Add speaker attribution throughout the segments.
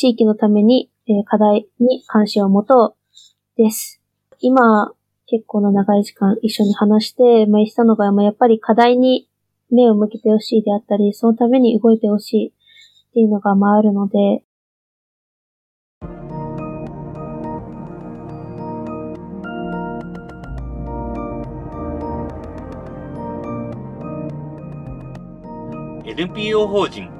Speaker 1: 地域のために、え課題に関心を持とうです。今、結構な長い時間一緒に話して、まあ、言ったのが、まあ、やっぱり課題に目を向けてほしいであったり、そのために動いてほしいっていうのが、まあ、あるので、
Speaker 2: NPO 法人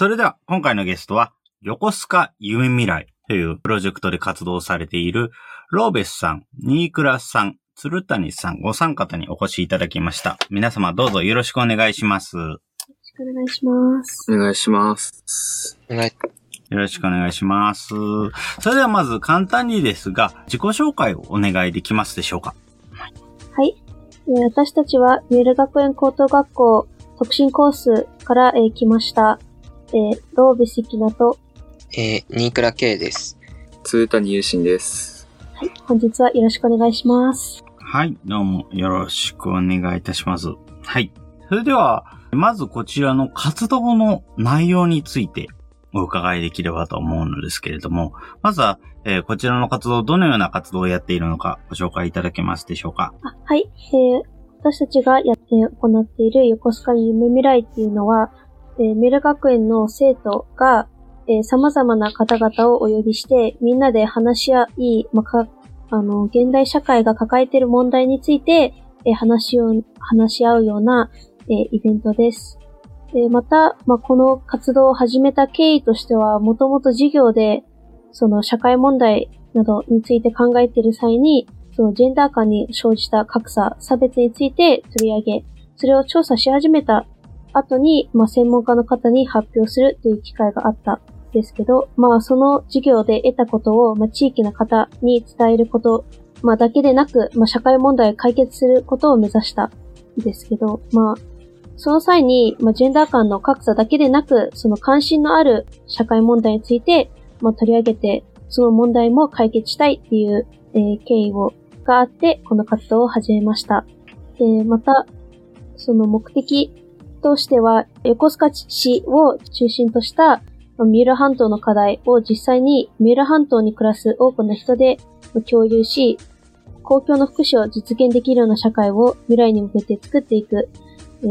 Speaker 2: それでは、今回のゲストは、横須賀夢未来というプロジェクトで活動されている、ローベスさん、ニークラスさん、鶴谷さん、ご参方にお越しいただきました。皆様どうぞよろしくお願いします。よ
Speaker 1: よろしくお願いします。
Speaker 3: お願いします。
Speaker 4: お願い。
Speaker 2: ろしくお願いします。それではまず簡単にですが、自己紹介をお願いできますでしょうか？
Speaker 1: はい。えー私たちは、三浦学園高等学校特進コースから、えー来ました。えーローベシキナと、
Speaker 4: えー、ニークラ K です。
Speaker 3: 鶴谷優心です。
Speaker 1: はい、本日はよろしくお願いします。
Speaker 2: はい、どうもよろしくお願いいたします。はい。それでは、まずこちらの活動の内容についてお伺いできればと思うのですけれども、まずは、えーこちらの活動、どのような活動をやっているのかご紹介いただけますでしょうか？
Speaker 1: あはい、えー私たちがやって行っている横須賀夢未来っていうのは、えー、三浦学園の生徒が、えー様々な方々をお呼びして、みんなで話し合い、まあ、か、あの、現代社会が抱えている問題について、えー話を、話し合うような、えーイベントです。で、また、まあ、この活動を始めた経緯としては、もともと授業で、その社会問題などについて考えている際に、そのジェンダー間に生じた格差、差別について取り上げ、それを調査し始めた後に、まあ、専門家の方に発表するという機会があったですけど、まあ、その授業で得たことを、まあ、地域の方に伝えること、まあ、だけでなく、まあ、社会問題を解決することを目指したんですけど、まあ、その際に、まあ、ジェンダー間の格差だけでなく、その関心のある社会問題について、まあ、取り上げて、その問題も解決したいっていう、えー経緯をがあって、この活動を始めました。で、また、その目的としては、横須賀市を中心とした三浦半島の課題を実際に三浦半島に暮らす多くの人で共有し、公共の福祉を実現できるような社会を未来に向けて作っていく、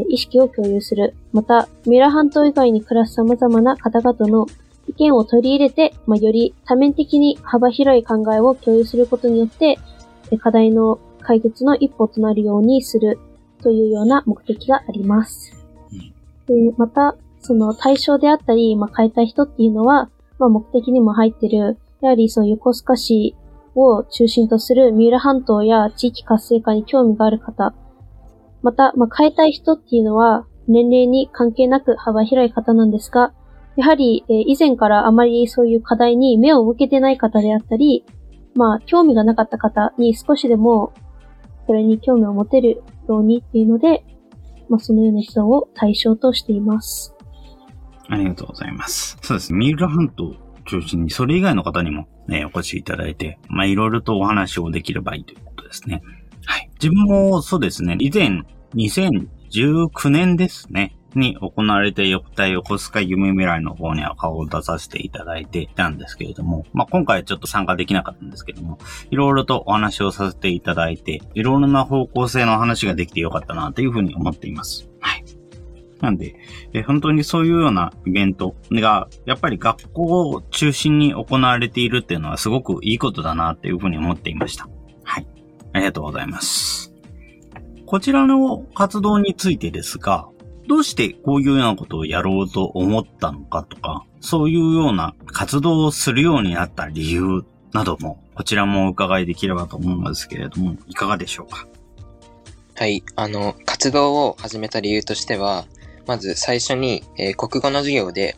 Speaker 1: 意識を共有する。また、三浦半島以外に暮らす様々な方々の意見を取り入れて、まあ、より多面的に幅広い考えを共有することによって、課題の解決の一歩となるようにするというような目的があります。でまた、その対象であったり、まあ、変えたい人っていうのは、まあ、目的にも入ってる、やはりその横須賀市を中心とする三浦半島や地域活性化に興味がある方、また、まあ、変えたい人っていうのは、年齢に関係なく幅広い方なんですが、やはり、え以前からあまりそういう課題に目を向けてない方であったり、まあ、興味がなかった方に少しでも、それに興味を持てるようにっていうので、まあ、そのような人を対象としています。
Speaker 2: ありがとうございます。そうですね。三浦半島を中心に、それ以外の方にもね、お越しいただいて、まあ、いろいろとお話をできればいいということですね。はい。自分もそうですね、以前、2019年ですね、に行われてよくた横須賀夢未来の方には顔を出させていただいていたんですけれども、まあ、今回ちょっと参加できなかったんですけども、いろいろとお話をさせていただいて、いろいろな方向性の話ができてよかったなというふうに思っています。はい。なんで、え本当にそういうようなイベントが、やっぱり学校を中心に行われているっていうのはすごくいいことだなっていうふうに思っていました。はい。ありがとうございます。こちらの活動についてですが、どうしてこういうようなことをやろうと思ったのかとか、そういうような活動をするようになった理由なども、こちらもお伺いできればと思うんですけれども、いかがでしょうか？
Speaker 4: はい。あの、活動を始めた理由としては、まず最初に、えー国語の授業で、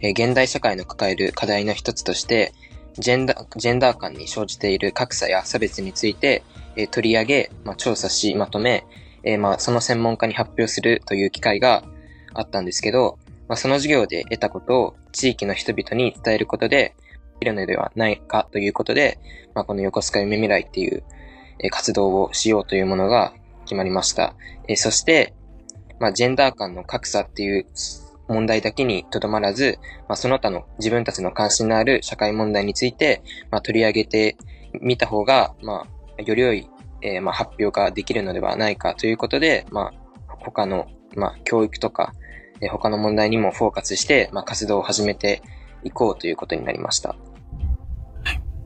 Speaker 4: えー現代社会の抱える課題の一つとして、ジェンダー、ジェンダー間に生じている格差や差別について、えー取り上げ、まあ、調査し、まとめ、えーまあ、その専門家に発表するという機会があったんですけど、まあ、その授業で得たことを地域の人々に伝えることで、できるのではないかということで、まあ、この横須賀夢未来っていう、活動をしようというものが決まりました。えーそして、まあ、ジェンダー間の格差っていう問題だけにとどまらず、まあ、その他の自分たちの関心のある社会問題について、まあ、取り上げてみた方が、まあ、より良い、えーまあ、発表ができるのではないかということで、まあ、他の、まあ、教育とか、えー他の問題にもフォーカスして、まあ、活動を始めていこうということになりました。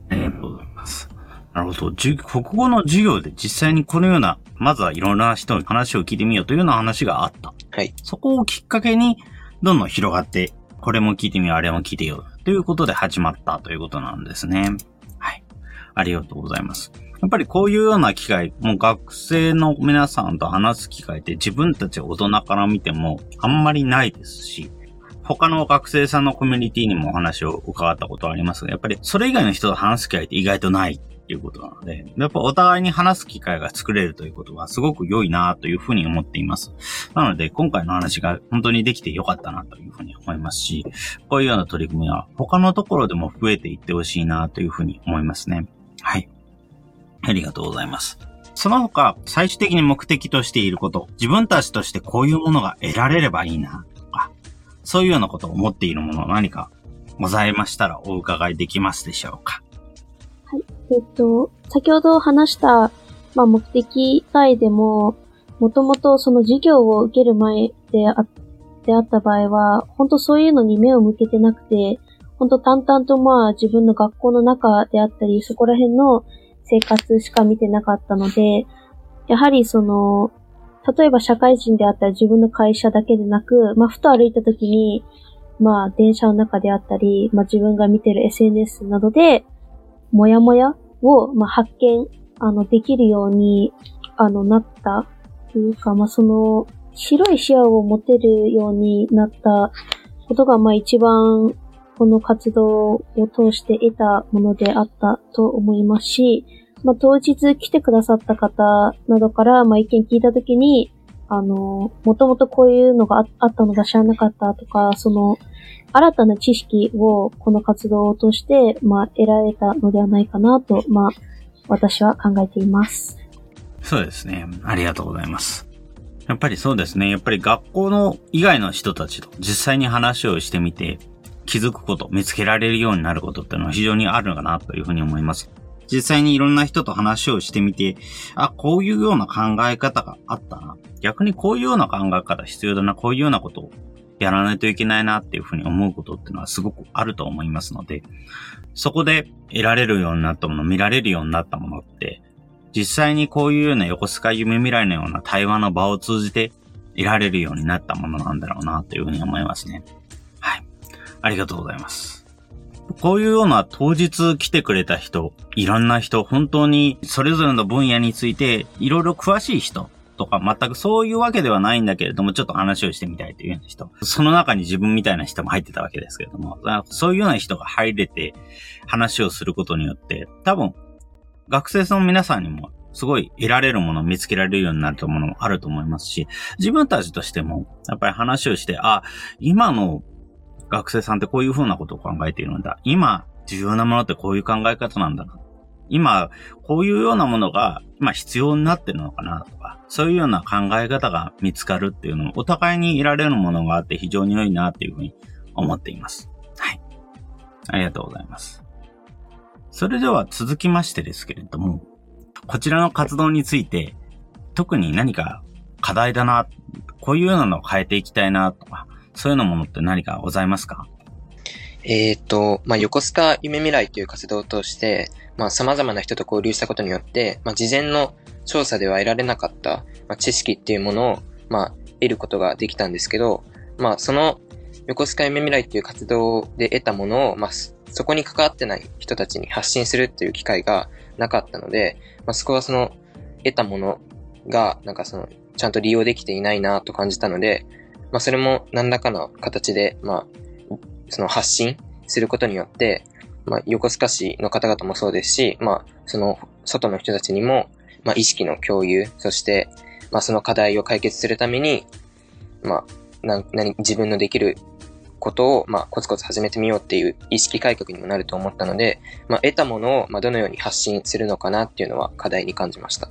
Speaker 2: ありがとうございます。なるほど。じゅ国語の授業で実際にこのような、まずはいろんな人に話を聞いてみようというような話があった。
Speaker 4: はい。
Speaker 2: そこをきっかけに、どんどん広がって、これも聞いてみよう、あれも聞いてよう、ということで始まったということなんですね。はい。ありがとうございます。やっぱりこういうような機会、もう学生の皆さんと話す機会って自分たち大人から見てもあんまりないですし、他の学生さんのコミュニティにもお話を伺ったことはありますが、やっぱりそれ以外の人と話す機会って意外とないっていうことなので、やっぱお互いに話す機会が作れるということはすごく良いなというふうに思っています。なので、今回の話が本当にできてよかったなというふうに思いますし、こういうような取り組みは他のところでも増えていってほしいなというふうに思いますね。はい。ありがとうございます。その他、最終的に目的としていること、自分たちとしてこういうものが得られればいいな、とか、そういうようなことを思っているもの何かございましたらお伺いできますでしょうか？
Speaker 1: はいえっと、先ほど話した、まあ、目的以外でも、もともとその授業を受ける前であであった場合は、本当そういうのに目を向けてなくて、本当淡々とまあ自分の学校の中であったり、そこら辺の生活しか見てなかったので、やはりその、例えば社会人であったり自分の会社だけでなく、まあふと歩いた時に、まあ電車の中であったり、まあ自分が見てる SNS などで、もやもやを、まあ、発見、あの、できるように、あの、なった、というか、まあ、その、広い視野を持てるようになったことが、まあ、一番、この活動を通して得たものであったと思いますし、まあ、当日来てくださった方などから、まあ、意見聞いたときに、あの、もともとこういうのがあったのが知らなかったとか、その、新たな知識をこの活動を通して、まあ、得られたのではないかなと、まあ、私は考えています。
Speaker 2: そうですね。ありがとうございます。やっぱりそうですね。やっぱり学校の以外の人たちと実際に話をしてみて気づくこと、見つけられるようになることっていうのは非常にあるのかなというふうに思います。実際にいろんな人と話をしてみて、あ、こういうような考え方があったな。逆にこういうような考え方必要だな。こういうようなことをやらないといけないなっていうふうに思うことっていうのはすごくあると思いますので、そこで得られるようになったもの、見られるようになったものって、実際にこういうような横須賀夢未来のような対話の場を通じて得られるようになったものなんだろうなというふうに思いますね。ありがとうございます。こういうような当日来てくれた人、いろんな人、本当にそれぞれの分野についていろいろ詳しい人とか全くそういうわけではないんだけれども、ちょっと話をしてみたいというような人。その中に自分みたいな人も入ってたわけですけれども、そういうような人が入れて話をすることによって、多分学生さんの皆さんにもすごい得られるものを見つけられるようになると思うのもあると思いますし、自分たちとしても、やっぱり話をして、あ、今の学生さんってこういう風なことを考えているんだ。今、重要なものってこういう考え方なんだ。今、こういうようなものが、今必要になってるのかなとか、そういうような考え方が見つかるっていうのも、お互いに得られるものがあって非常に良いなっていうふうに思っています。はい。ありがとうございます。それでは続きましてですけれども、こちらの活動について、特に何か課題だな、こういうようなのを変えていきたいなとか、そういうようなものって何かございますか？
Speaker 4: えっ、と、まあ、横須賀夢未来という活動を通して、まあ、様々な人と交流したことによって、まあ、事前の調査では得られなかった、まあ、知識っていうものを、まあ、得ることができたんですけど、まあ、その横須賀夢未来っていう活動で得たものを、まあ、そこに関わってない人たちに発信するっていう機会がなかったので、まあ、そこはその得たものが、なんかその、ちゃんと利用できていないなと感じたので、まあ、それも何らかの形で、まあ、その発信することによって、まあ、横須賀市の方々もそうですし、まあ、その外の人たちにも、まあ、意識の共有、そして、まあ、その課題を解決するために、まあ、な、何、自分のできることを、まあ、コツコツ始めてみようっていう意識改革にもなると思ったので、まあ、得たものを、まあ、どのように発信するのかなっていうのは課題に感じました。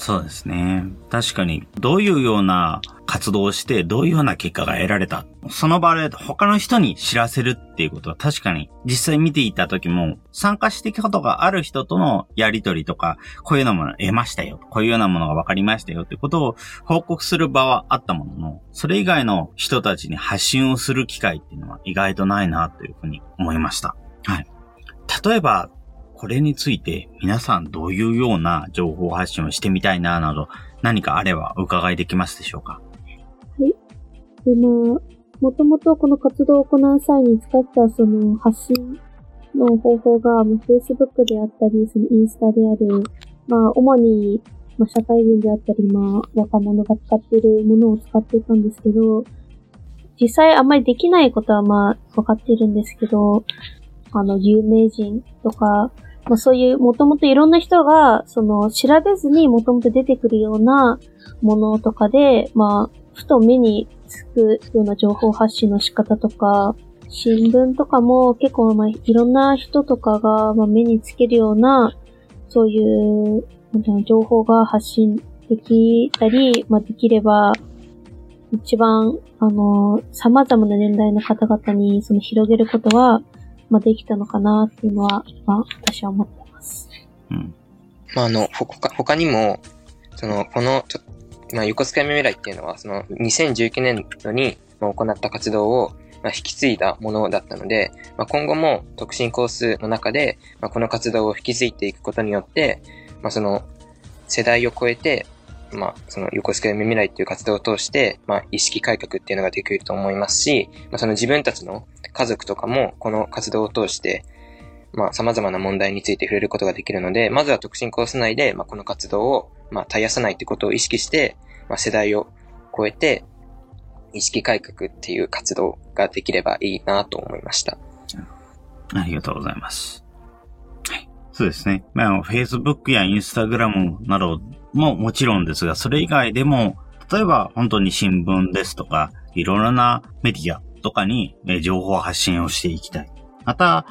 Speaker 2: そうですね。確かに、どういうような活動をして、どういうような結果が得られた。その場で他の人に知らせるっていうことは確かに、実際見ていた時も、参加してきたことがある人とのやりとりとか、こういうようなものを得ましたよ。こういうようなものが分かりましたよってことを報告する場はあったものの、それ以外の人たちに発信をする機会っていうのは意外とないなというふうに思いました。はい。例えば、これについて皆さんどういうような情報発信をしてみたいななど何かあればお伺いできますでしょうか？は
Speaker 1: い。で、まあ、もともとこの活動を行う際に使ったその発信の方法が、まあ、Facebook であったり、そのインスタである、まあ、主に、まあ、社会人であったり、まあ、若者が使っているものを使っていたんですけど、実際あんまりできないことはまあ、分かっているんですけど、あの、有名人とか、まあそういう、もともといろんな人が、その、調べずにもともと出てくるようなものとかで、まあ、ふと目につくような情報発信の仕方とか、新聞とかも結構、まあ、いろんな人とかが、まあ、目につけるような、そういう、情報が発信できたり、まあ、できれば、一番、あの、様々な年代の方々に、その広げることは、まあ、できたのかなっていうのは、まあ、私は思ってます。うん。
Speaker 4: まあ、あの、ほか、他にも、その、この、ちょまあ、横須賀未来っていうのは、その、2019年度に行った活動を、まあ、引き継いだものだったので、まあ、今後も特進コースの中で、まあ、この活動を引き継いでいくことによって、まあ、その、世代を超えて、まあ、その横須賀夢未来っていう活動を通して、まあ、意識改革っていうのができると思いますし、まあ、その自分たちの家族とかも、この活動を通して、まあ、様々な問題について触れることができるので、まずは特進コース内で、まあ、この活動を、まあ、絶やさないってことを意識して、まあ、世代を超えて、意識改革っていう活動ができればいいなと思いました。
Speaker 2: ありがとうございます。はい。そうですね。まあ、Facebook や Instagram などももちろんですが、それ以外でも、例えば本当に新聞ですとか、いろいろなメディアとかに情報発信をしていきたい。また、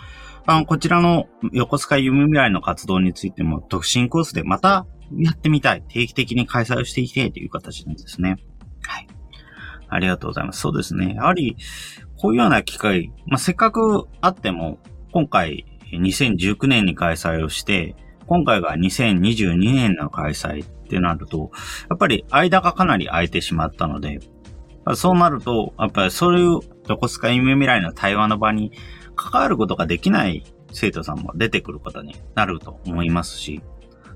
Speaker 2: あの、こちらの横須賀夢未来の活動についても特進コースでまたやってみたい。定期的に開催をしていきたいという形なんですね。はい。ありがとうございます。そうですね。やはり、こういうような機会、まあ、せっかくあっても、今回2019年に開催をして、今回が2022年の開催ってなると、やっぱり間がかなり空いてしまったので、そうなると、やっぱりそういう横須賀夢未来の対話の場に関わることができない生徒さんも出てくることになると思いますし、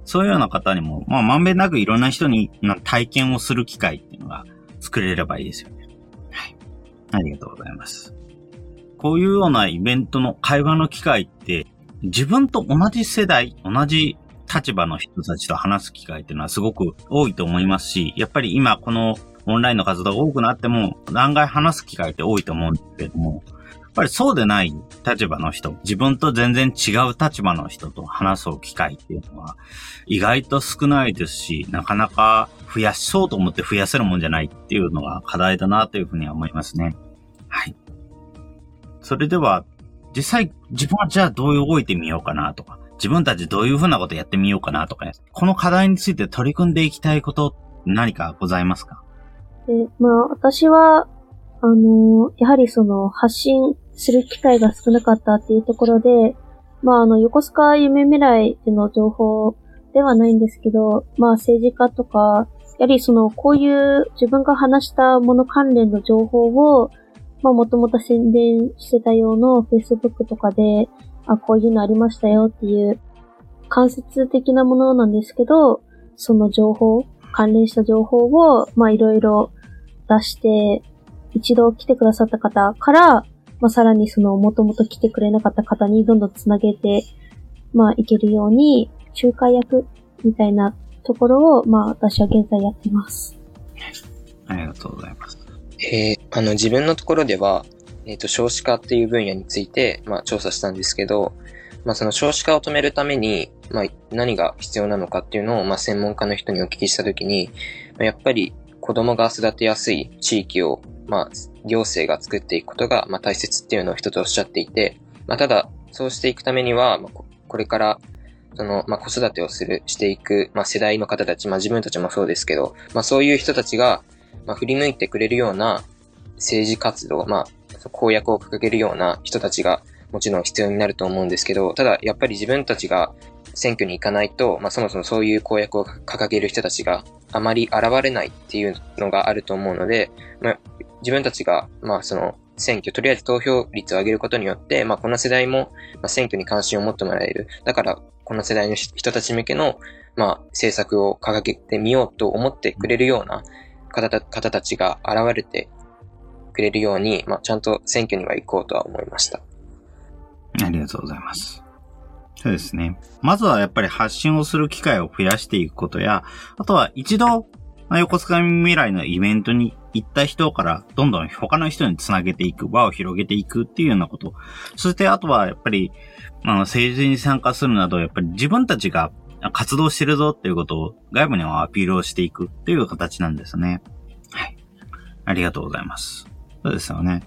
Speaker 2: そういうような方にも、まあ、まんべんなくいろんな人に体験をする機会っていうのが作れればいいですよね。はい。ありがとうございます。こういうようなイベントの会話の機会って、自分と同じ世代、同じ立場の人たちと話す機会っていうのはすごく多いと思いますし、やっぱり今このオンラインの活動が多くなっても、案外話す機会って多いと思うんですけども、やっぱりそうでない立場の人、自分と全然違う立場の人と話す機会っていうのは意外と少ないですし、なかなか増やしそうと思って増やせるもんじゃないっていうのが課題だなというふうには思いますね。はい。それでは、実際自分はじゃあどう動いてみようかなとか、自分たちどういうふうなことやってみようかなとか、ね、この課題について取り組んでいきたいこと何かございますか？
Speaker 1: で、まあ、私は、あの、やはりその、発信する機会が少なかったっていうところで、まあ、あの、横須賀夢未来での情報ではないんですけど、まあ、政治家とか、やはりその、こういう自分が話したもの関連の情報を、まあ、もともと宣伝してたような Facebook とかで、あ、こういうのありましたよっていう、間接的なものなんですけど、その情報、関連した情報を、まあ、いろいろ出して、一度来てくださった方から、まあ、さらにその、もともと来てくれなかった方にどんどんつなげて、まあ、いけるように、仲介役みたいなところを、まあ、私は現在やってます。
Speaker 2: ありがとうございます。
Speaker 4: えーあの、自分のところでは、えっ、と、少子化っていう分野について、まあ、調査したんですけど、まあ、その少子化を止めるために、まあ、何が必要なのかっていうのを、まあ、専門家の人にお聞きしたときに、まやっぱり子供が育てやすい地域を、まあ、行政が作っていくことが、まあ、大切っていうのを一つおっしゃっていて、まあ、ただ、そうしていくためには、まあ、ここれから、その、まあ、子育てをする、していく、まあ、世代の方たち、まあ、自分たちもそうですけど、まあ、そういう人たちが、まあ、振り向いてくれるような政治活動、まあ、公約を掲げるような人たちが、もちろん必要になると思うんですけど、ただ、やっぱり自分たちが選挙に行かないと、まあ、そもそもそういう公約を掲げる人たちがあまり現れないっていうのがあると思うので、まあ、自分たちが、まあ、その、選挙、とりあえず投票率を上げることによって、まあ、この世代も、まあ、選挙に関心を持ってもらえる。だから、この世代の人たち向けの、まあ、政策を掲げてみようと思ってくれるような方た方たちが現れてくれるように、まあ、ちゃんと選挙には行こうとは思いました。
Speaker 2: ありがとうございます。そうですね。まずはやっぱり発信をする機会を増やしていくことや、あとは一度、横須賀未来のイベントに行った人から、どんどん他の人につなげていく、輪を広げていくっていうようなこと。そしてあとはやっぱり、あの、政治に参加するなど、やっぱり自分たちが活動してるぞっていうことを外部にもアピールをしていくっていう形なんですね。はい。ありがとうございます。そうですよね。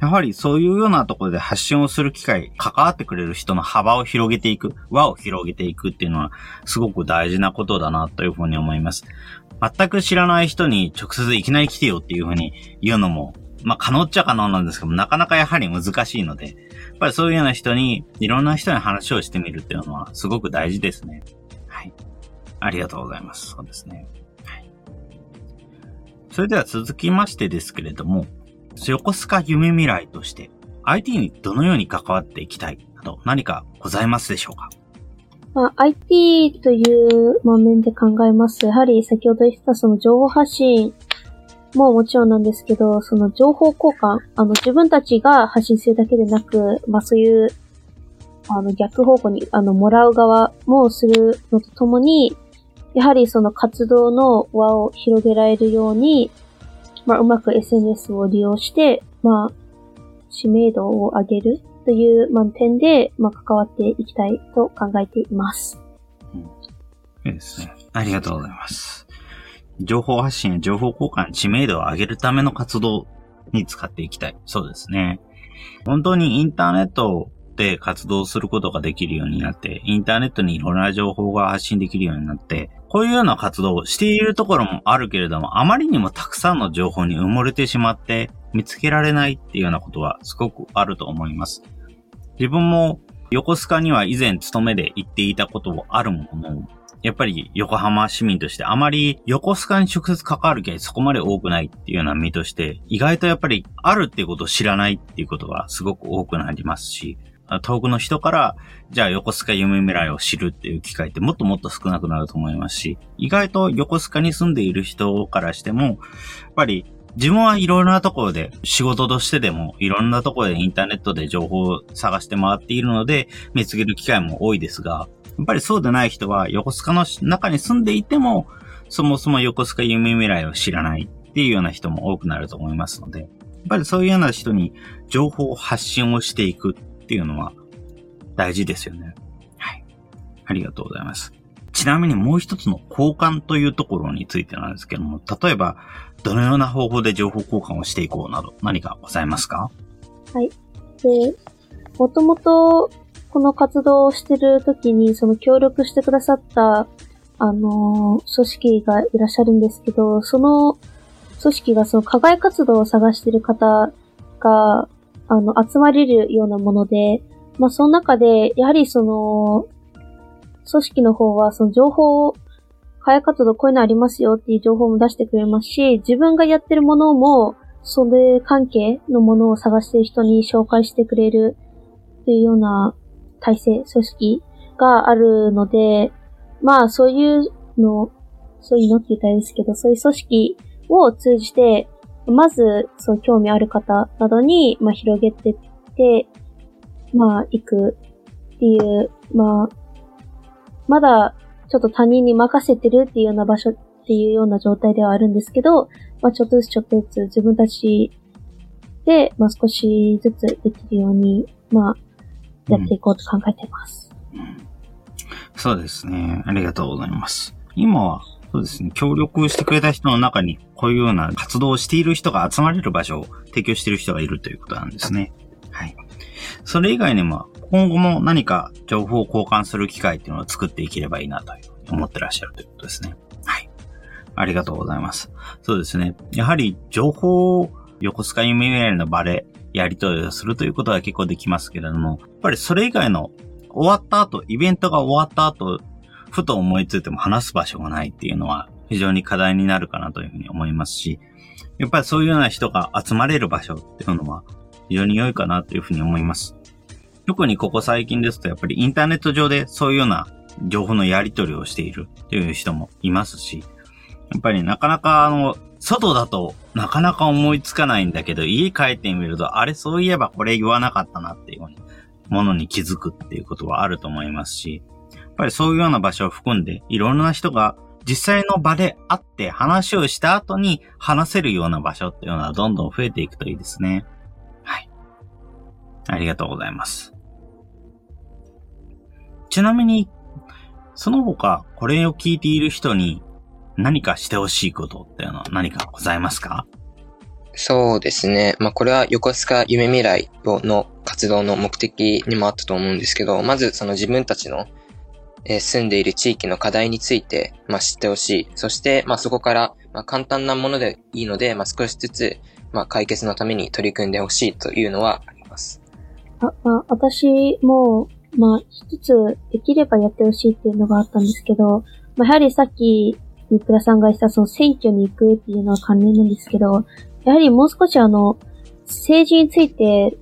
Speaker 2: やはりそういうようなところで発信をする機会、関わってくれる人の幅を広げていく、輪を広げていくっていうのは、すごく大事なことだなというふうに思います。全く知らない人に直接いきなり来てよっていうふうに言うのも、まあ可能っちゃ可能なんですけど、なかなかやはり難しいので、やっぱりそういうような人に、いろんな人に話をしてみるっていうのは、すごく大事ですね。い。ありがとうございます。そうですね。はい。それでは続きましてですけれども、横須賀夢未来として IT にどのように関わっていきたいなど何かございますでしょうか？
Speaker 1: まあ、IT というまあ面で考えますと、やはり先ほど言ったその情報発信ももちろんなんですけど、その情報交換、あの自分たちが発信するだけでなく、まあそういう、あの逆方向に、あの、もらう側もするのとともに、やはりその活動の輪を広げられるように、まあうまく SNS を利用して、まあ、知名度を上げるという、まあ、点で、まあ、関わっていきたいと考えています。
Speaker 2: うんいいですね。ありがとうございます。情報発信情報交換、知名度を上げるための活動に使っていきたい。そうですね。本当にインターネットで活動することができるようになって、インターネットにいろんな情報が発信できるようになって、こういうような活動をしているところもあるけれども、あまりにもたくさんの情報に埋もれてしまって、見つけられないっていうようなことはすごくあると思います。自分も横須賀には以前勤めで行っていたこともあるものの、やっぱり横浜市民としてあまり横須賀に直接関わる機会そこまで多くないっていうような身として、意外とやっぱりあるっていうことを知らないっていうことがすごく多くなりますし、遠くの人から、じゃあ横須賀夢未来を知るっていう機会ってもっともっと少なくなると思いますし、意外と横須賀に住んでいる人からしても、やっぱり自分はいろいろなところで仕事としてでもいろんなところでインターネットで情報を探して回っているので見つける機会も多いですが、やっぱりそうでない人は横須賀の中に住んでいてもそもそも横須賀夢未来を知らないっていうような人も多くなると思いますので、やっぱりそういうような人に情報発信をしていくっていうのは大事ですよね。はい。ありがとうございます。ちなみにもう一つの交換というところについてなんですけども、例えば、どのような方法で情報交換をしていこうなど何かございますか？
Speaker 1: で、もともと、この活動をしてる時に、その協力してくださった、あのー組織がいらっしゃるんですけど、その組織がその課外活動を探してる方が、あの、集まれるようなもので、まあ、その中で、やはりその、組織の方は、その情報を、課外活動こういうのありますよっていう情報も出してくれますし、自分がやってるものも、それ関係のものを探してる人に紹介してくれるっていうような体制、組織があるので、まあそういうの、そういうのって言ったらあれですけど、そういう組織を通じて、まず、そう興味ある方などに、まあ広げてって、まあ行くっていう、まあ、まだちょっと他人に任せてるっていうような場所っていうような状態ではあるんですけど、まあ、ちょっとずつちょっとずつ自分たちで、まあ、少しずつできるように、まあ、やっていこうと考えています。
Speaker 2: そうですね。ありがとうございます。今は、そうですね。協力してくれた人の中に、こういうような活動をしている人が集まれる場所を提供している人がいるということなんですね。はい。それ以外にも、今後も何か情報を交換する機会っていうのを作っていければいいなと思ってらっしゃるということですね。はい。ありがとうございます。そうですね。やはり情報を横須賀夢未来の場でやり取りをするということは結構できますけれども、やっぱりそれ以外の終わった後、イベントが終わった後、ふと思いついても話す場所がないっていうのは非常に課題になるかなというふうに思いますし、やっぱりそういうような人が集まれる場所っていうのは非常に良いかなというふうに思います。特にここ最近ですとやっぱりインターネット上でそういうような情報のやり取りをしているっていう人もいますし、やっぱりなかなかあの、外だとなかなか思いつかないんだけど、家帰ってみると、あれそういえばこれ言わなかったなっていうようにものに気づくっていうことはあると思いますし、っぱりそういうような場所を含んで、いろんな人が実際の場で会って話をした後に話せるような場所っていうのはどんどん増えていくといいですね。はい。ありがとうございます。ちなみに、その他、これを聞いている人に何かしてほしいことっていうのは何かございますか？
Speaker 4: そうですね。まあ、これは横須賀夢未来の活動の目的にもあったと思うんですけど、まずその自分たちの、えー住んでいる地域の課題について、まあ、知ってほしい。そして、まあ、そこから、まあ、簡単なものでいいので、まあ、少しずつ、まあ、解決のために取り組んでほしいというのはあります。
Speaker 1: あ、まあ、私も、まあ、一つできればやってほしいっていうのがあったんですけど、まあ、やはりさっき、ニクラさんが言ったその選挙に行くっていうのは関連なんですけど、やはりもう少しあの、政治について、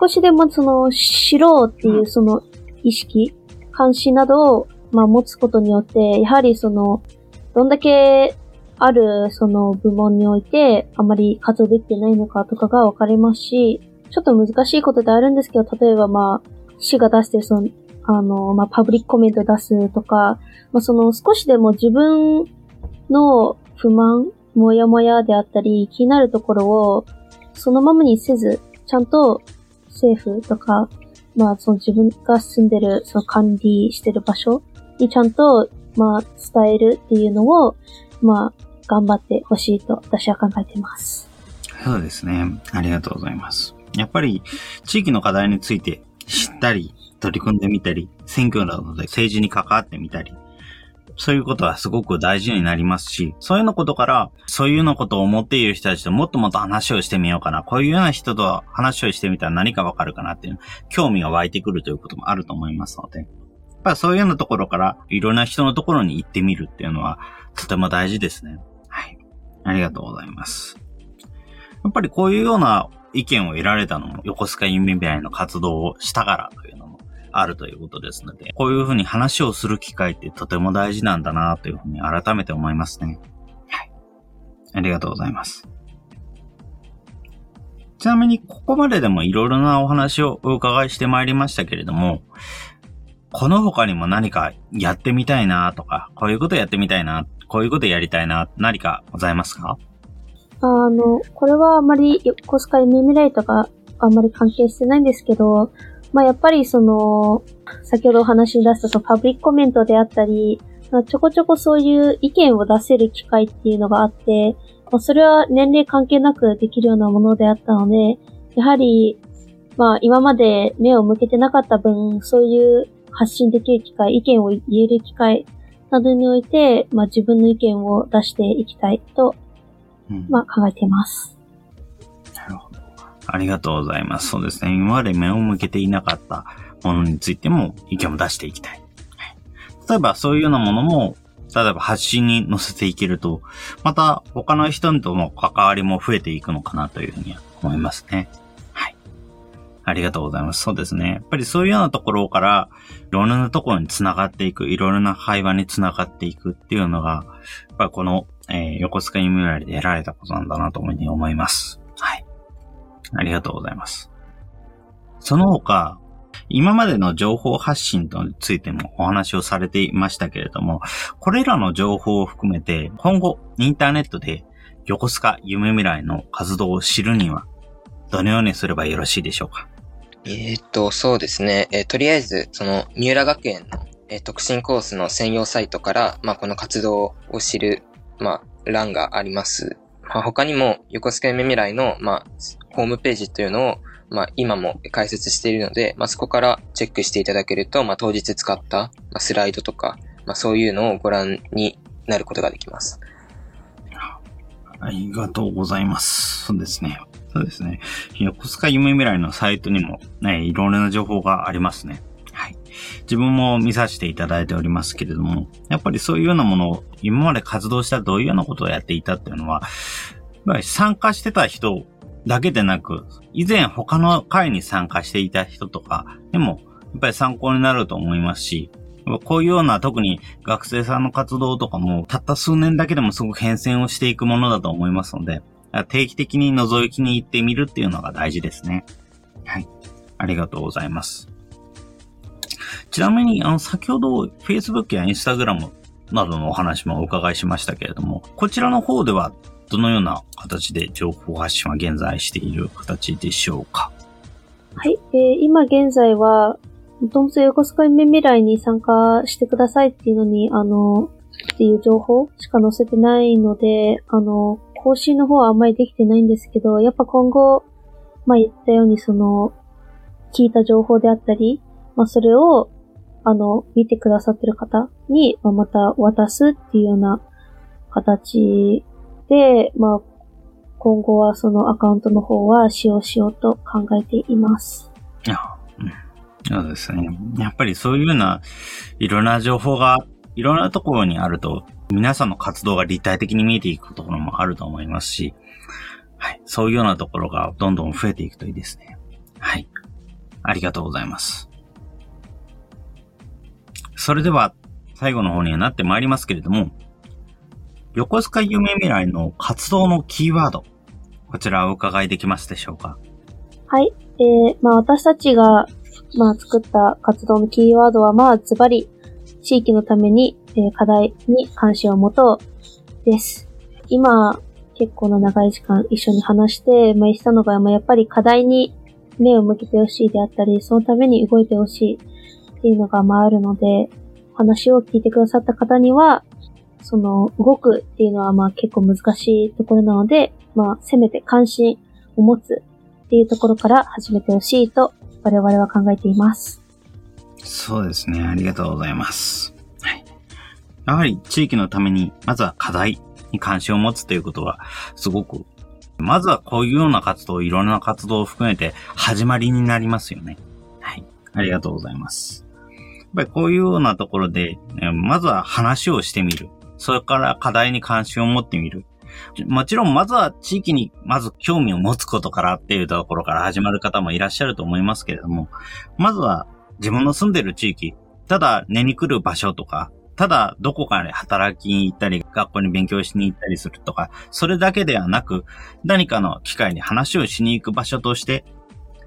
Speaker 1: 少しでもその、知ろうっていうその意識、関心などを、まあ、持つことによって、やはりその、どんだけあるその部門において、あまり活動できてないのかとかが分かりますし、ちょっと難しいことであるんですけど、例えばまあ、市が出してるその、あの、まあ、パブリックコメント出すとか、まあ、その少しでも自分の不満、もやもやであったり、気になるところを、そのままにせず、ちゃんと政府とか、まあ、その自分が住んでる、その管理してる場所にちゃんと、まあ、伝えるっていうのを、まあ、頑張ってほしいと私は考えています。
Speaker 2: そうですね。ありがとうございます。やっぱり、地域の課題について知ったり、取り組んでみたり、選挙などで政治に関わってみたり、そういうことはすごく大事になりますし、そういうのことから、そういうようなことを思っている人たちともっともっと話をしてみようかな。こういうような人と話をしてみたら何かわかるかなっていう、興味が湧いてくるということもあると思いますので、やっぱそういうようなところから、いろんな人のところに行ってみるっていうのは、とても大事ですね。はい。ありがとうございます。やっぱりこういうような意見を得られたのも、横須賀夢未来の活動をしたからとあるということですので、こういうふうに話をする機会ってとても大事なんだなというふうに改めて思いますね。はい。ありがとうございます。ちなみに、ここまででもいろいろなお話をお伺いしてまいりましたけれども、この他にも何かやってみたいなとか、こういうことやってみたいな、こういうことやりたいな、何かございますか？
Speaker 1: あの、これはあまり横須賀夢未来とかあんまり関係してないんですけど、まあやっぱりその、先ほどお話に出したそのパブリックコメントであったり、まあちょこちょこそういう意見を出せる機会っていうのがあって、まあそれは年齢関係なくできるようなものであったので、やはり、まあ今まで目を向けてなかった分、そういう発信できる機会、意見を言える機会などにおいて、まあ自分の意見を出していきたいと
Speaker 2: うん
Speaker 1: まあ、考えています。
Speaker 2: なるほど。ありがとうございます。そうですね。今まで目を向けていなかったものについても意見を出していきたい。例えばそういうようなものも、例えば発信に載せていけると、また他の人との関わりも増えていくのかなというふうに思いますね。はい。ありがとうございます。そうですね。やっぱりそういうようなところから、いろんなところに繋がっていく、いろいろな会話に繋がっていくっていうのが、やっぱりこの、えー横須賀夢未来で得られたことなんだなというふうに思います。ありがとうございます。その他、今までの情報発信についてもお話をされていましたけれども、これらの情報を含めて、今後、インターネットで横須賀夢未来の活動を知るには、どのようにすればよろしいでしょうか？
Speaker 4: えーっと、そうですね。えーとりあえず、その、三浦学園の、えー特進コースの専用サイトから、まあ、この活動を知る、まあ、欄があります。まあ、他にも、横須賀夢未来の、まあ、ホームページというのを、まあ、今も解説しているので、まあ、そこからチェックしていただけると、まあ、当日使った、まあ、スライドとか、まあ、そういうのをご覧になることができます。
Speaker 2: ありがとうございます。そうですね。そうですね。横須賀夢未来のサイトにもね、いろいろな情報がありますね。はい。自分も見させていただいておりますけれども、やっぱりそういうようなものを、今まで活動したらどういうようなことをやっていたっていうのは、参加してた人だけでなく、以前他の会に参加していた人とか、でも、やっぱり参考になると思いますし、こういうような特に学生さんの活動とかも、たった数年だけでもすごく変遷をしていくものだと思いますので、定期的に覗きに行ってみるっていうのが大事ですね。はい。ありがとうございます。ちなみに、あの、先ほど Facebook や Instagram などのお話もお伺いしましたけれども、こちらの方ではどのような形で情報発信は現在している形でしょうか？
Speaker 1: はい。えー今現在は、もともと横須賀夢未来に参加してくださいっていうのに、あの、っていう情報しか載せてないので、あの、更新の方はあんまりできてないんですけど、やっぱ今後、まあ言ったようにその、聞いた情報であったり、まあそれを、あの、見てくださってる方に、まあ、また渡すっていうような形で、まあ、今後はそのアカウントの方は使用しようと考えています。
Speaker 2: そうですね。やっぱりそういうような、いろんな情報が、いろんなところにあると、皆さんの活動が立体的に見えていくところもあると思いますし、はい。そういうようなところがどんどん増えていくといいですね。はい。ありがとうございます。それでは、最後の方にはなってまいりますけれども、横須賀夢未来の活動のキーワード、こちらお伺いできますでしょうか？
Speaker 1: はい。えー、まあ私たちが、まあ作った活動のキーワードは、まあズバリ、地域のために、えー課題に関心を持とうです。今、結構な長い時間一緒に話して、まあ言ってたのが、まあやっぱり課題に目を向けてほしいであったり、そのために動いてほしいっていうのが、まああるので、話を聞いてくださった方には、その、動くっていうのはまあ結構難しいところなので、まあせめて関心を持つっていうところから始めてほしいと我々は考えています。
Speaker 2: そうですね。ありがとうございます。やはり地域のために、まずは課題に関心を持つということは、すごく、まずはこういうような活動、いろんな活動を含めて始まりになりますよね。はい。ありがとうございます。やっぱりこういうようなところで、まずは話をしてみる。それから課題に関心を持ってみる。もちろん、まずは地域にまず興味を持つことからっていうところから始まる方もいらっしゃると思いますけれども、まずは自分の住んでる地域、ただ寝に来る場所とか、ただどこかで働きに行ったり、学校に勉強しに行ったりするとか、それだけではなく、何かの機会に話をしに行く場所として、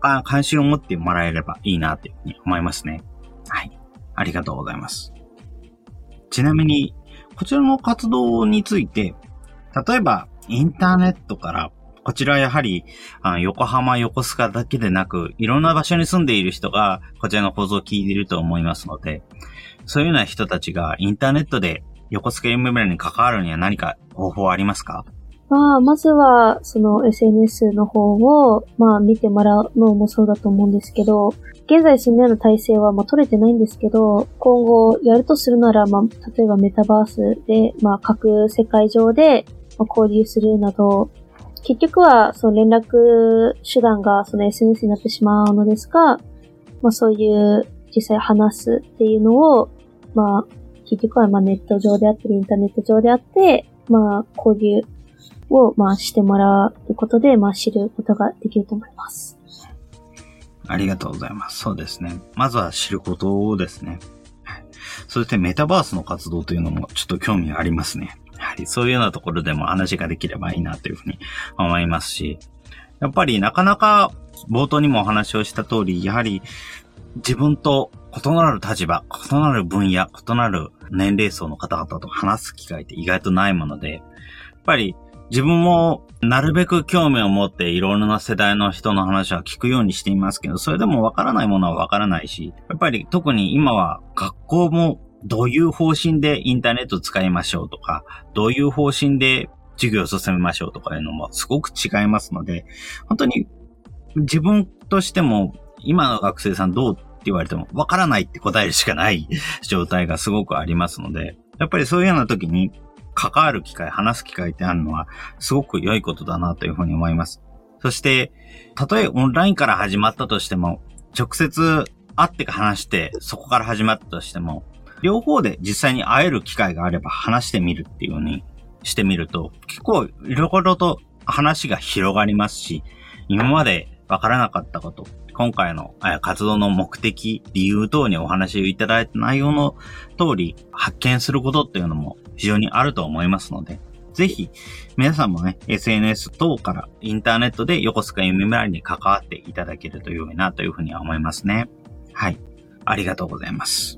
Speaker 2: あ関心を持ってもらえればいいなというふうに思いますね。はい。ありがとうございます。ちなみに、こちらの活動について、例えば、インターネットから、こちらやはり、あ横浜、横須賀だけでなく、いろんな場所に住んでいる人が、こちらの構造を聞いていると思いますので、そういうような人たちがインターネットで横須賀 MM に関わるには何か方法はありますか？
Speaker 1: まあ、まずは、その SNS の方を、まあ見てもらうのもそうだと思うんですけど、現在そのような体制はまあ取れてないんですけど、今後やるとするなら、まあ、例えばメタバースで、まあ各世界上で交流するなど、結局はその連絡手段がその SNS になってしまうのですが、まあそういう実際話すっていうのを、まあ結局はまあネット上であったりインターネット上であって、まあ交流をまあしてもらうことで、まあ知ることができると思います。
Speaker 2: ありがとうございます。そうですね。まずは知ることをですね。はいそしてメタバースの活動というのもちょっと興味がありますね。やはりそういうようなところでも話ができればいいなというふうに思いますし、やっぱりなかなか冒頭にもお話をした通り、やはり自分と異なる立場、異なる分野、異なる年齢層の方々と話す機会って意外とないもので、やっぱり自分もなるべく興味を持っていろんな世代の人の話は聞くようにしていますけど、それでもわからないものはわからないし、やっぱり特に今は学校もどういう方針でインターネットを使いましょうとか、どういう方針で授業を進めましょうとかいうのもすごく違いますので、本当に自分としても今の学生さんどうって言われてもわからないって答えるしかない状態がすごくありますので、やっぱりそういうような時に関わる機会、話す機会ってあるのはすごく良いことだなというふうに思います。そして、たとえオンラインから始まったとしても、直接会って話して、そこから始まったとしても、両方で実際に会える機会があれば話してみるっていうようにしてみると、結構いろいろと話が広がりますし、今までわからなかったこと、今回の活動の目的、理由等にお話をいただいた内容の通り発見することっていうのも非常にあると思いますので、ぜひ、皆さんもね、SNS 等からインターネットで横須賀夢村に関わっていただけると良いなというふうには思いますね。はい。ありがとうございます。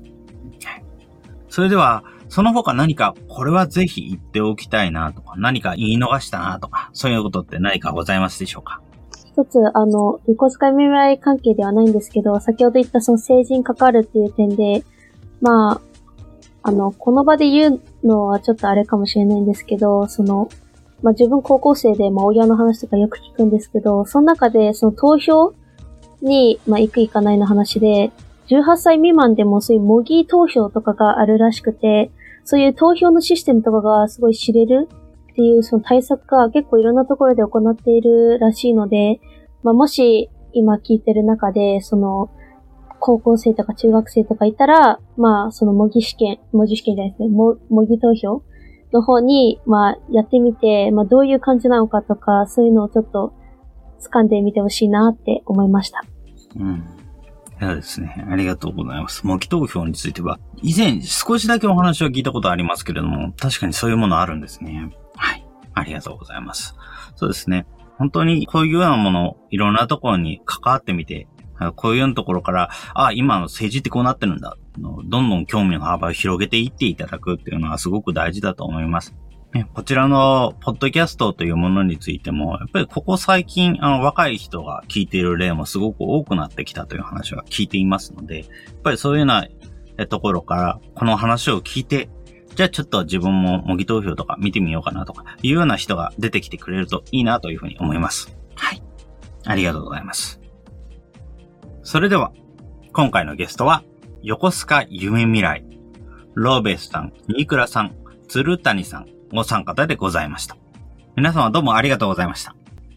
Speaker 2: それでは、その他何か、これはぜひ言っておきたいなとか、何か言い逃したなとか、そういうことって何かございますでしょうか？
Speaker 1: 一つ、あの、横須賀夢村関係ではないんですけど、先ほど言ったその成人関わるっていう点で、まあ、あの、この場で言うのはちょっとあれかもしれないんですけど、その、まあ、自分高校生で、まあ、親の話とかよく聞くんですけど、その中で、その投票に、まあ、行く行かないの話で、18歳未満でもそういう模擬投票とかがあるらしくて、そういう投票のシステムとかがすごい知れるっていうその対策が結構いろんなところで行っているらしいので、まあ、もし今聞いてる中で、その、高校生とか中学生とかいたら、まあ、その模擬試験、模擬試験じゃないですね、模擬投票の方に、まあ、やってみて、まあ、どういう感じなのかとか、そういうのをちょっと掴んでみてほしいなって思いました。
Speaker 2: うん。いやですね。ありがとうございます。模擬投票については、以前少しだけお話を聞いたことありますけれども、確かにそういうものあるんですね。ありがとうございます。そうですね。本当にこういうようなもの、いろんなところに関わってみて、こういうようなところから、あ、今の政治ってこうなってるんだ。どんどん興味の幅を広げていっていただくっていうのはすごく大事だと思います。こちらのポッドキャストというものについても、やっぱりここ最近、あの、若い人が聞いている例もすごく多くなってきたという話は聞いていますので、やっぱりそういうようなところから、この話を聞いて、じゃあちょっと自分も模擬投票とか見てみようかなとか、いうような人が出てきてくれるといいなというふうに思います。はい。ありがとうございます。それでは、今回のゲストは、横須賀夢未来、ローベスさん、ニクラさん、鶴谷さん、お三方でございました。皆様どうもありがとうございました。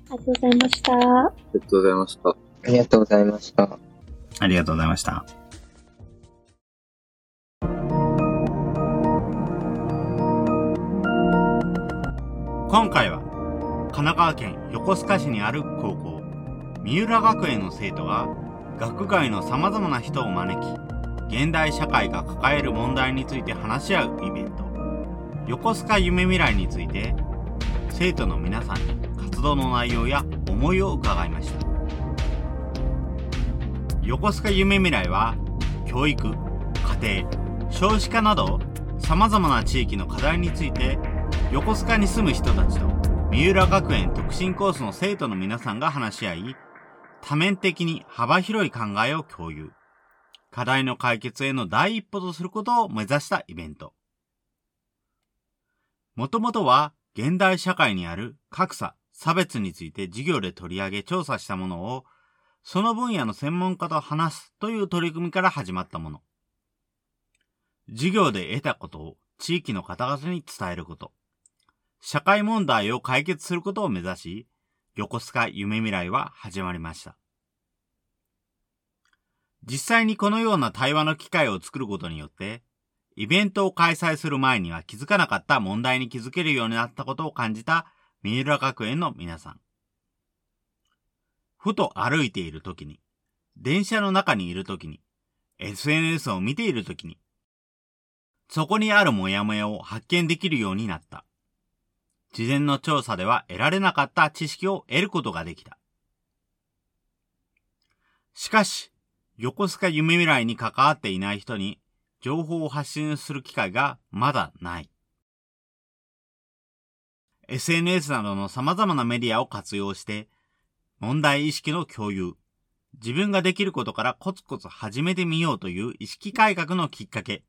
Speaker 2: あ
Speaker 1: りがとうございました。
Speaker 3: ありがとうございました。
Speaker 4: ありがとうございました。
Speaker 2: ありがとうございました。今回は、神奈川県横須賀市にある高校、三浦学園の生徒が学外の様々な人を招き、現代社会が抱える問題について話し合うイベント、横須賀夢未来について、生徒の皆さんに活動の内容や思いを伺いました。横須賀夢未来は、教育、家庭、少子化など、様々な地域の課題について、横須賀に住む人たちと、三浦学園特進コースの生徒の皆さんが話し合い、多面的に幅広い考えを共有。課題の解決への第一歩とすることを目指したイベント。もともとは現代社会にある格差、差別について授業で取り上げ調査したものを、その分野の専門家と話すという取り組みから始まったもの。授業で得たことを地域の方々に伝えること。社会問題を解決することを目指し、横須賀夢未来は始まりました。実際にこのような対話の機会を作ることによって、イベントを開催する前には気づかなかった問題に気づけるようになったことを感じた三浦学園の皆さん。ふと歩いている時に、電車の中にいる時に、SNS を見ている時に、そこにあるモヤモヤを発見できるようになった。事前の調査では得られなかった知識を得ることができた。しかし、横須賀夢未来に関わっていない人に情報を発信する機会がまだない。SNS などの様々なメディアを活用して、問題意識の共有、自分ができることからコツコツ始めてみようという意識改革のきっかけ、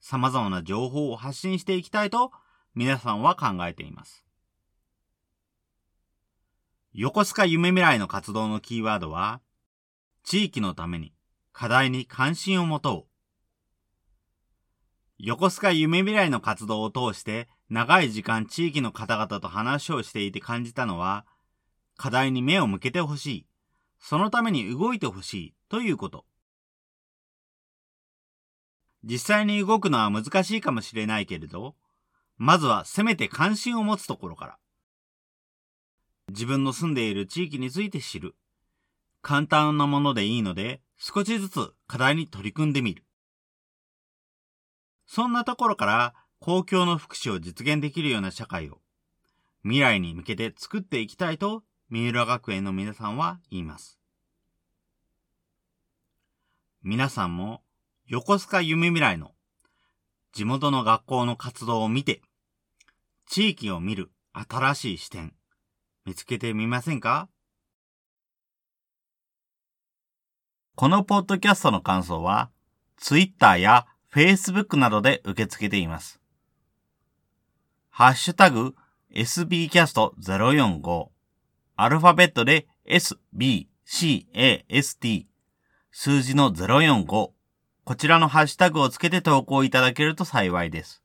Speaker 2: 様々な情報を発信していきたいと皆さんは考えています。横須賀夢未来の活動のキーワードは、地域のために課題に関心を持とう。横須賀夢未来の活動を通して長い時間地域の方々と話をしていて感じたのは、課題に目を向けてほしい。そのために動いてほしいということ。実際に動くのは難しいかもしれないけれど、まずはせめて関心を持つところから。自分の住んでいる地域について知る。簡単なものでいいので、少しずつ課題に取り組んでみる。そんなところから、公共の福祉を実現できるような社会を、未来に向けて作っていきたいと、三浦学園の皆さんは言います。皆さんも、横須賀夢未来の地元の学校の活動を見て、地域を見る新しい視点、見つけてみませんか？このポッドキャストの感想は、Twitter や Facebook などで受け付けています。ハッシュタグ sbcast045 アルファベットで sbcast 数字の045こちらのハッシュタグをつけて投稿いただけると幸いです。